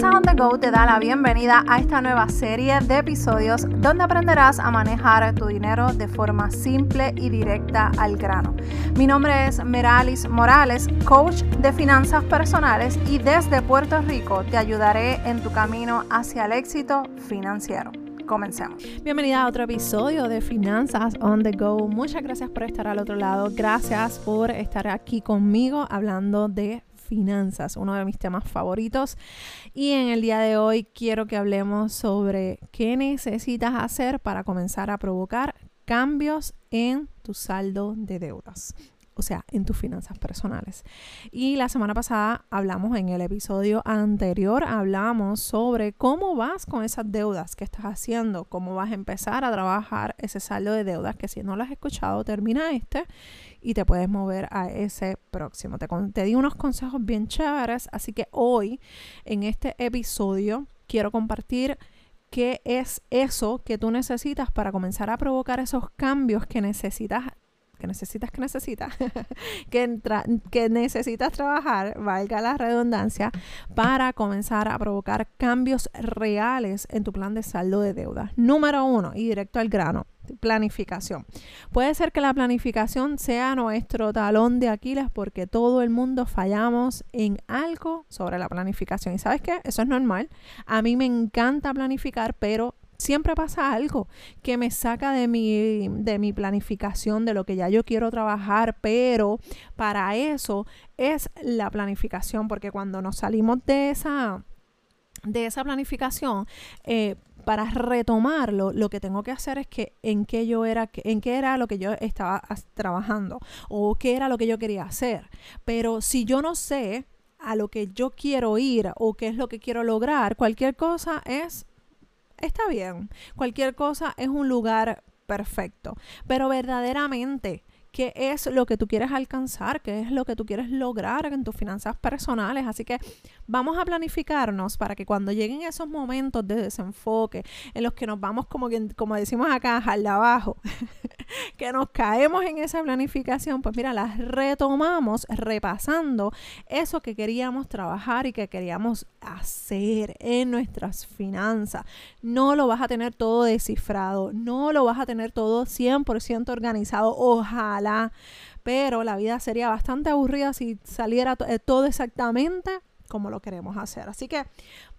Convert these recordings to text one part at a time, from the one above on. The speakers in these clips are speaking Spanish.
Finanzas on the Go te da la bienvenida a esta nueva serie de episodios donde aprenderás a manejar tu dinero de forma simple y directa al grano. Mi nombre es Meralis Morales, coach de finanzas personales y desde Puerto Rico te ayudaré en tu camino hacia el éxito financiero. Comencemos. Bienvenida a otro episodio de Finanzas on the Go. Muchas gracias por estar al otro lado. Gracias por estar aquí conmigo hablando de finanzas, uno de mis temas favoritos. Y en el día de hoy quiero que hablemos sobre qué necesitas hacer para comenzar a provocar cambios en tu saldo de deudas o sea, en tus finanzas personales. Y la semana pasada hablamos en el episodio anterior, hablamos sobre cómo vas con esas deudas que estás haciendo, cómo vas a empezar a trabajar ese saldo de deudas, que si no lo has escuchado, termina este y te puedes mover a ese próximo. Te, te di unos consejos bien chéveres, así que hoy en este episodio quiero compartir qué es eso que tú necesitas para comenzar a provocar esos cambios que necesitas que necesitas, que necesitas, que, que necesitas trabajar, valga la redundancia, para comenzar a provocar cambios reales en tu plan de saldo de deuda. Número uno, y directo al grano, planificación. Puede ser que la planificación sea nuestro talón de Aquiles porque todo el mundo fallamos en algo sobre la planificación. ¿Y sabes qué? Eso es normal. A mí me encanta planificar, pero siempre pasa algo que me saca de mi, de mi planificación, de lo que ya yo quiero trabajar, pero para eso es la planificación, porque cuando nos salimos de esa, de esa planificación, eh, para retomarlo, lo que tengo que hacer es que en qué yo era, en qué era lo que yo estaba trabajando o qué era lo que yo quería hacer. Pero si yo no sé a lo que yo quiero ir o qué es lo que quiero lograr, cualquier cosa es está bien. Cualquier cosa es un lugar perfecto. Pero verdaderamente, ¿qué es lo que tú quieres alcanzar? ¿Qué es lo que tú quieres lograr en tus finanzas personales? Así que vamos a planificarnos para que cuando lleguen esos momentos de desenfoque en los que nos vamos como, como decimos acá, al abajo, que nos caemos en esa planificación, pues mira, las retomamos repasando eso que queríamos trabajar y que queríamos hacer en nuestras finanzas. No lo vas a tener todo descifrado, no lo vas a tener todo 100% organizado, ojalá, pero la vida sería bastante aburrida si saliera eh, todo exactamente como lo queremos hacer. Así que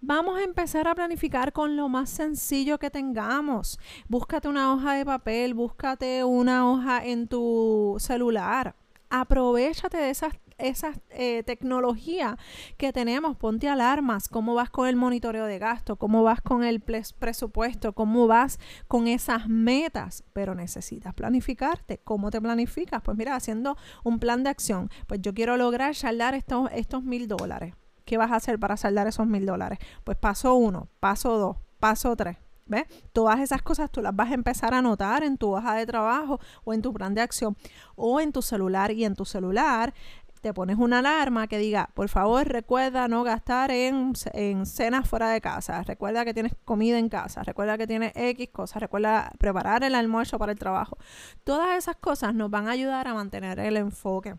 vamos a empezar a planificar con lo más sencillo que tengamos. Búscate una hoja de papel, búscate una hoja en tu celular. Aprovechate de esas esa eh, tecnología que tenemos, ponte alarmas, cómo vas con el monitoreo de gasto, cómo vas con el presupuesto, cómo vas con esas metas, pero necesitas planificarte. ¿Cómo te planificas? Pues mira, haciendo un plan de acción, pues yo quiero lograr saldar estos, estos mil dólares. ¿Qué vas a hacer para saldar esos mil dólares? Pues paso uno, paso dos, paso tres. ¿Ves? Todas esas cosas tú las vas a empezar a anotar en tu hoja de trabajo o en tu plan de acción o en tu celular y en tu celular te pones una alarma que diga, por favor recuerda no gastar en, en, cenas fuera de casa, recuerda que tienes comida en casa, recuerda que tienes X cosas, recuerda preparar el almuerzo para el trabajo. Todas esas cosas nos van a ayudar a mantener el enfoque.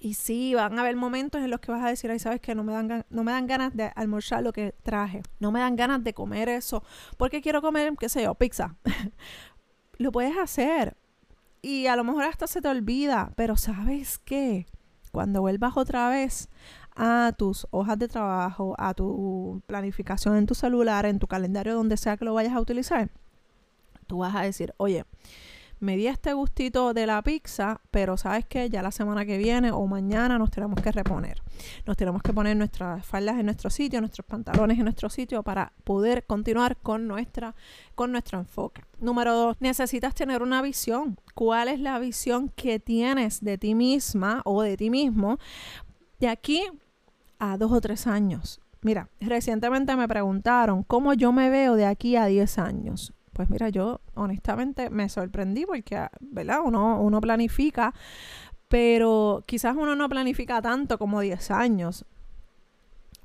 Y sí, van a haber momentos en los que vas a decir, ay, sabes que no me dan, no me dan ganas de almorzar lo que traje, no me dan ganas de comer eso, porque quiero comer, qué sé yo, pizza. lo puedes hacer y a lo mejor hasta se te olvida, pero ¿sabes qué? Cuando vuelvas otra vez a tus hojas de trabajo, a tu planificación en tu celular, en tu calendario, donde sea que lo vayas a utilizar, tú vas a decir, oye, me di este gustito de la pizza, pero sabes que ya la semana que viene o mañana nos tenemos que reponer. Nos tenemos que poner nuestras faldas en nuestro sitio, nuestros pantalones en nuestro sitio para poder continuar con, nuestra, con nuestro enfoque. Número dos, necesitas tener una visión. ¿Cuál es la visión que tienes de ti misma o de ti mismo de aquí a dos o tres años? Mira, recientemente me preguntaron cómo yo me veo de aquí a 10 años. Pues mira, yo honestamente me sorprendí porque, ¿verdad? Uno, uno planifica, pero quizás uno no planifica tanto como 10 años.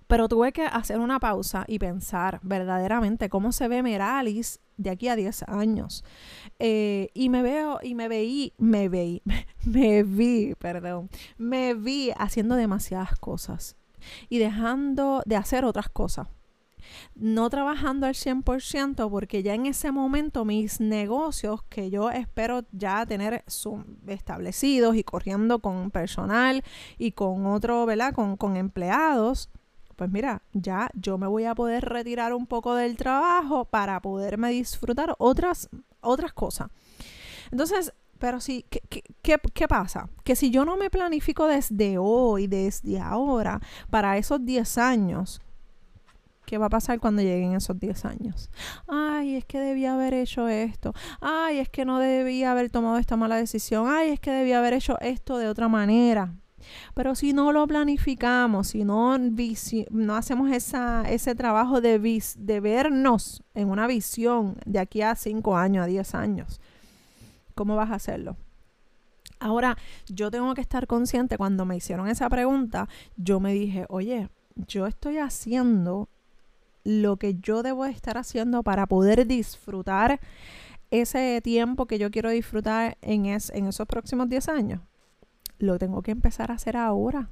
Pero tuve que hacer una pausa y pensar verdaderamente cómo se ve Meralis de aquí a 10 años. Eh, y me veo, y me veí, me veí, me vi, perdón, me vi haciendo demasiadas cosas y dejando de hacer otras cosas no trabajando al 100% porque ya en ese momento mis negocios que yo espero ya tener establecidos y corriendo con personal y con otro, ¿verdad? Con, con empleados, pues mira, ya yo me voy a poder retirar un poco del trabajo para poderme disfrutar otras, otras cosas. Entonces, pero sí, ¿qué, qué, qué, pasa? Que si yo no me planifico desde hoy, desde ahora, para esos 10 años, ¿qué va a pasar cuando lleguen esos 10 años? Ay, es que debía haber hecho esto. Ay, es que no debía haber tomado esta mala decisión. Ay, es que debía haber hecho esto de otra manera. Pero si no lo planificamos, si no, no hacemos esa, ese trabajo de, de vernos en una visión de aquí a 5 años, a 10 años, ¿cómo vas a hacerlo? Ahora, yo tengo que estar consciente, cuando me hicieron esa pregunta, yo me dije, oye, yo estoy haciendo lo que yo debo estar haciendo para poder disfrutar ese tiempo que yo quiero disfrutar en, en esos próximos 10 años lo tengo que empezar a hacer ahora.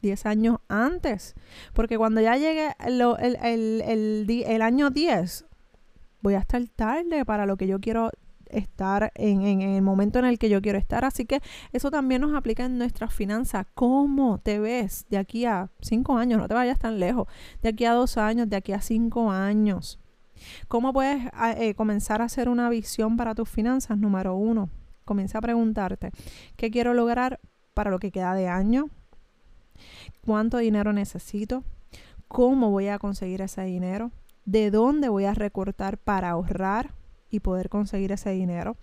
10 años antes. Porque cuando ya llegue el, el, año 10, voy a estar tarde para lo que yo quiero estar en, en, el momento en el que yo quiero estar. Así que eso también nos aplica en nuestras finanzas. ¿Cómo te ves de aquí a 5 años? No te vayas tan lejos. De aquí a 2 años, de aquí a 5 años. ¿Cómo puedes eh, comenzar a hacer una visión para tus finanzas? Número uno, comienza a preguntarte, ¿qué quiero lograr para lo que queda de año, cuánto dinero necesito, cómo voy a conseguir ese dinero, de dónde voy a recortar para ahorrar y poder conseguir ese dinero.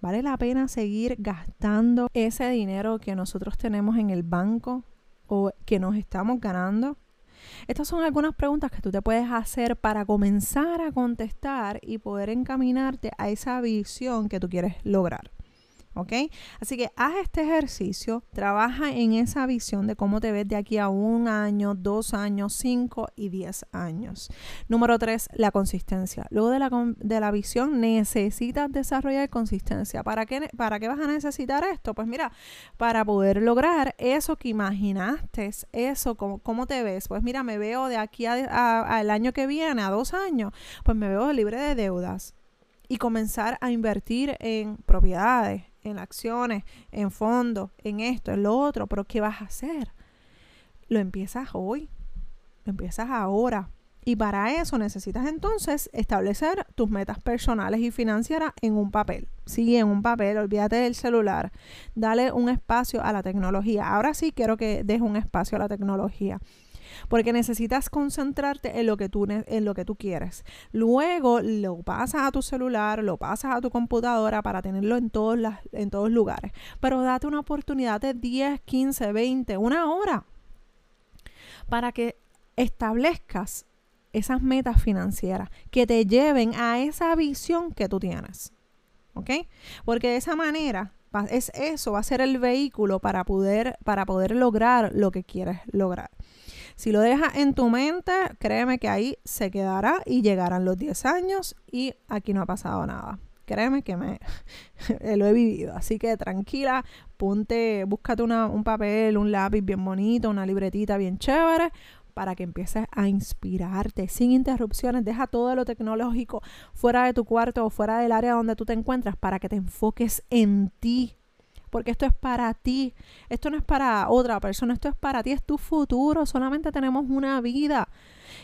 ¿Vale la pena seguir gastando ese dinero que nosotros tenemos en el banco o que nos estamos ganando? Estas son algunas preguntas que tú te puedes hacer para comenzar a contestar y poder encaminarte a esa visión que tú quieres lograr. ¿Ok? Así que haz este ejercicio, trabaja en esa visión de cómo te ves de aquí a un año, dos años, cinco y diez años. Número tres, la consistencia. Luego de la, de la visión necesitas desarrollar consistencia. ¿Para qué, ¿Para qué vas a necesitar esto? Pues mira, para poder lograr eso que imaginaste, eso, cómo, cómo te ves. Pues mira, me veo de aquí al año que viene, a dos años, pues me veo libre de deudas y comenzar a invertir en propiedades, en acciones, en fondos, en esto, en lo otro, pero ¿qué vas a hacer? Lo empiezas hoy, lo empiezas ahora. Y para eso necesitas entonces establecer tus metas personales y financieras en un papel. Sí, en un papel, olvídate del celular. Dale un espacio a la tecnología. Ahora sí quiero que deje un espacio a la tecnología porque necesitas concentrarte en lo que tú, en lo que tú quieres. Luego lo pasas a tu celular, lo pasas a tu computadora para tenerlo en todos, las, en todos lugares. Pero date una oportunidad de 10, 15, 20, una hora para que establezcas esas metas financieras que te lleven a esa visión que tú tienes. ¿Ok? Porque de esa manera es eso, va a ser el vehículo para poder, para poder lograr lo que quieres lograr. Si lo dejas en tu mente, créeme que ahí se quedará y llegarán los 10 años y aquí no ha pasado nada. Créeme que me lo he vivido. Así que tranquila, ponte, búscate un papel, un lápiz bien bonito, una libretita bien chévere para que empieces a inspirarte sin interrupciones. Deja todo lo tecnológico fuera de tu cuarto o fuera del área donde tú te encuentras para que te enfoques en ti, porque esto es para ti, esto no es para otra persona, esto es para ti, es tu futuro, solamente tenemos una vida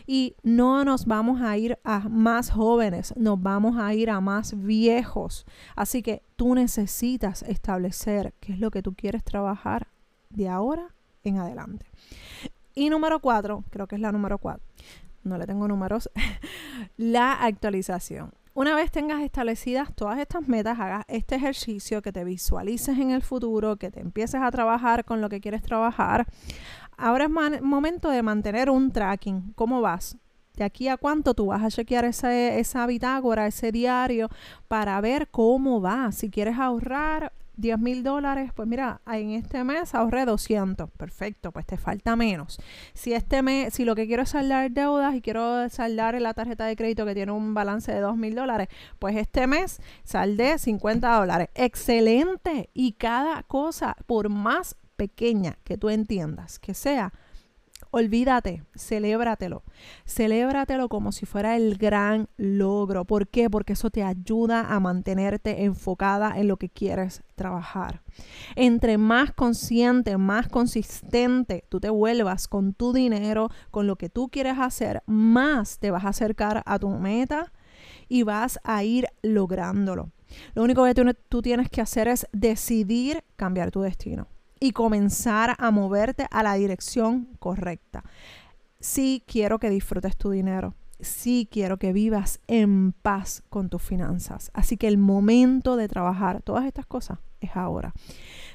y no nos vamos a ir a más jóvenes, nos vamos a ir a más viejos. Así que tú necesitas establecer qué es lo que tú quieres trabajar de ahora en adelante. Y número cuatro, creo que es la número cuatro, no le tengo números, la actualización. Una vez tengas establecidas todas estas metas, hagas este ejercicio, que te visualices en el futuro, que te empieces a trabajar con lo que quieres trabajar. Ahora es momento de mantener un tracking. ¿Cómo vas? De aquí a cuánto tú vas a chequear esa bitácora, ese diario, para ver cómo va. Si quieres ahorrar 10 mil dólares, pues mira, en este mes ahorré 200. Perfecto, pues te falta menos. Si este mes, si lo que quiero es saldar deudas y quiero saldar la tarjeta de crédito que tiene un balance de 2 mil dólares, pues este mes saldé 50 dólares. Excelente. Y cada cosa, por más pequeña que tú entiendas que sea, Olvídate, celébratelo. Celébratelo como si fuera el gran logro. ¿Por qué? Porque eso te ayuda a mantenerte enfocada en lo que quieres trabajar. Entre más consciente, más consistente tú te vuelvas con tu dinero, con lo que tú quieres hacer, más te vas a acercar a tu meta y vas a ir lográndolo. Lo único que tú, tienes que hacer es decidir cambiar tu destino y comenzar a moverte a la dirección correcta. Sí quiero que disfrutes tu dinero. Sí quiero que vivas en paz con tus finanzas. Así que el momento de trabajar todas estas cosas es ahora.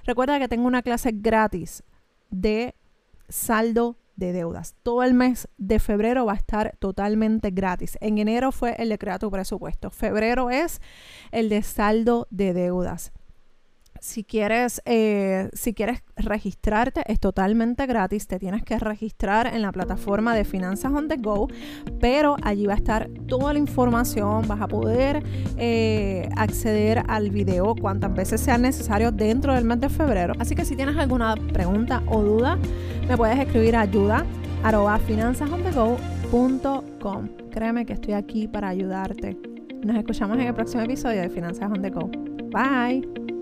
Recuerda que tengo una clase gratis de saldo de deudas. Todo el mes de febrero va a estar totalmente gratis. En enero fue el de crear tu presupuesto. Febrero es el de saldo de deudas si quieres, eh, si quieres registrarte, es totalmente gratis. Te tienes que registrar en la plataforma de Finanzas on the Go, pero allí va a estar toda la información. Vas a poder eh, acceder al video cuantas veces sea necesario dentro del mes de febrero. Así que si tienes alguna pregunta o duda, me puedes escribir a ayuda finanzasonthego.com. Créeme que estoy aquí para ayudarte. Nos escuchamos en el próximo episodio de Finanzas on the Go. Bye.